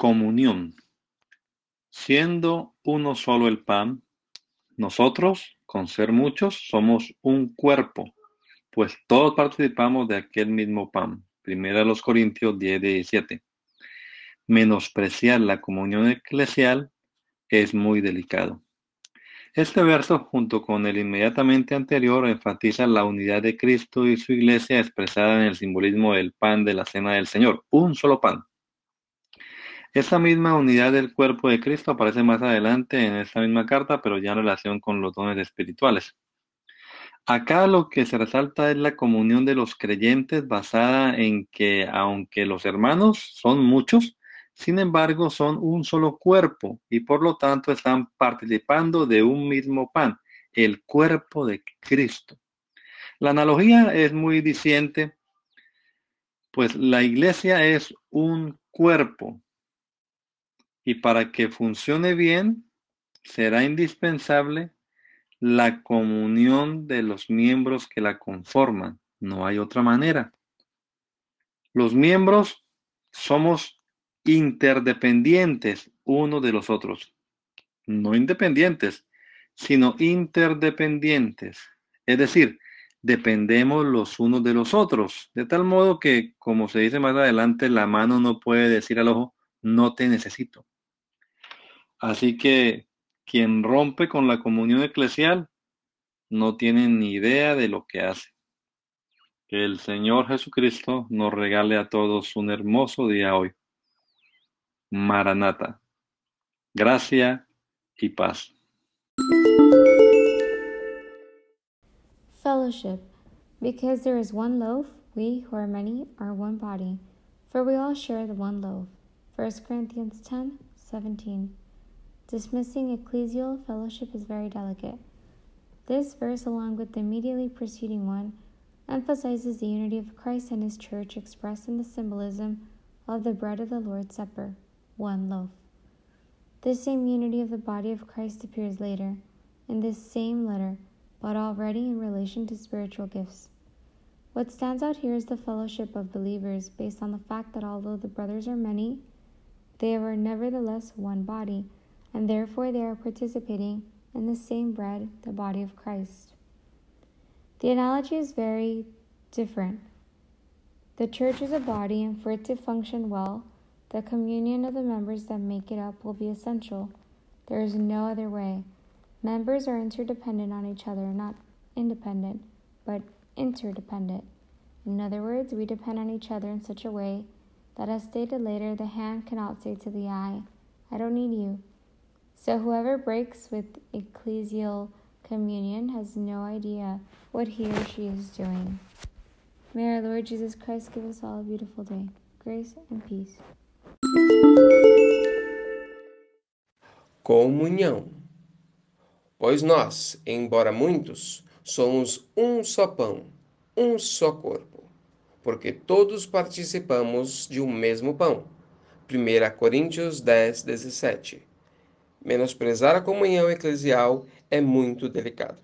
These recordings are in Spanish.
Comunión. Siendo uno solo el pan, nosotros, con ser muchos, somos un cuerpo, pues todos participamos de aquel mismo pan. Primera los Corintios 10, 17. Menospreciar la comunión eclesial es muy delicado. Este verso, junto con el inmediatamente anterior, enfatiza la unidad de Cristo y su iglesia expresada en el simbolismo del pan de la cena del Señor, un solo pan. Esa misma unidad del cuerpo de Cristo aparece más adelante en esta misma carta, pero ya en relación con los dones espirituales. Acá lo que se resalta es la comunión de los creyentes basada en que aunque los hermanos son muchos, sin embargo son un solo cuerpo y por lo tanto están participando de un mismo pan, el cuerpo de Cristo. La analogía es muy diciente, pues la iglesia es un cuerpo y para que funcione bien, será indispensable la comunión de los miembros que la conforman. No hay otra manera. Los miembros somos interdependientes uno de los otros. No independientes, sino interdependientes. Es decir, dependemos los unos de los otros. De tal modo que, como se dice más adelante, la mano no puede decir al ojo, no te necesito. Así que quien rompe con la comunión eclesial no tiene ni idea de lo que hace. Que el Señor Jesucristo nos regale a todos un hermoso día hoy. Maranata. Gracia y paz. Fellowship. Because there is one loaf, we who are many are one body, for we all share the one loaf. 1 Corinthians 10 17. Dismissing ecclesial fellowship is very delicate. This verse, along with the immediately preceding one, emphasizes the unity of Christ and his church expressed in the symbolism of the bread of the Lord's Supper, one loaf. This same unity of the body of Christ appears later in this same letter, but already in relation to spiritual gifts. What stands out here is the fellowship of believers based on the fact that although the brothers are many, they are nevertheless one body and therefore they are participating in the same bread, the body of Christ. The analogy is very different. The church is a body, and for it to function well, the communion of the members that make it up will be essential. There is no other way. Members are interdependent on each other, not independent, but interdependent. In other words, we depend on each other in such a way that, as stated later, the hand cannot say to the eye, I don't need you. So whoever breaks with ecclesial communion has no idea what he or she is doing. May our Lord Jesus Christ give us all a beautiful day. Grace and peace. Comunhão. Pois nós, embora muitos, somos um só pão, um só corpo, porque todos participamos de um mesmo pão. 1 Coríntios 10, 17 Menosprezar a comunhão eclesial é muito delicado.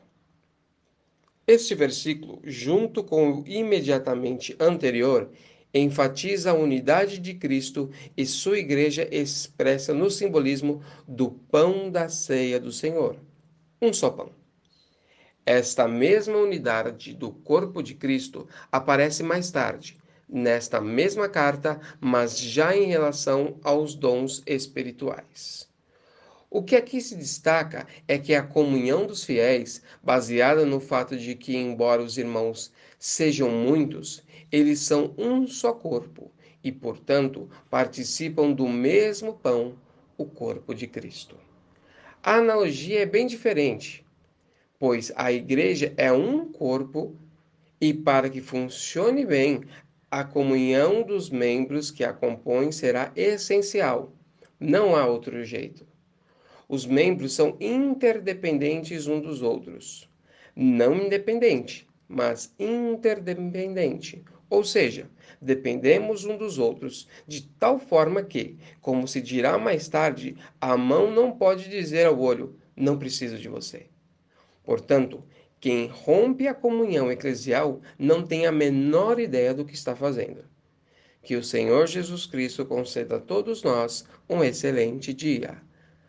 Este versículo, junto com o imediatamente anterior, enfatiza a unidade de Cristo e sua igreja expressa no simbolismo do pão da ceia do Senhor. Um só pão. Esta mesma unidade do corpo de Cristo aparece mais tarde, nesta mesma carta, mas já em relação aos dons espirituais. O que aqui se destaca é que a comunhão dos fiéis, baseada no fato de que, embora os irmãos sejam muitos, eles são um só corpo e, portanto, participam do mesmo pão, o corpo de Cristo. A analogia é bem diferente, pois a igreja é um corpo e, para que funcione bem, A comunhão dos membros que a compõem será essencial. Não há outro jeito. Os membros são interdependentes uns dos outros. Não independente, mas interdependente. Ou seja, dependemos um dos outros, de tal forma que, como se dirá mais tarde, a mão não pode dizer ao olho: não preciso de você. Portanto, quem rompe a comunhão eclesial não tem a menor ideia do que está fazendo. Que o Senhor Jesus Cristo conceda a todos nós um excelente dia.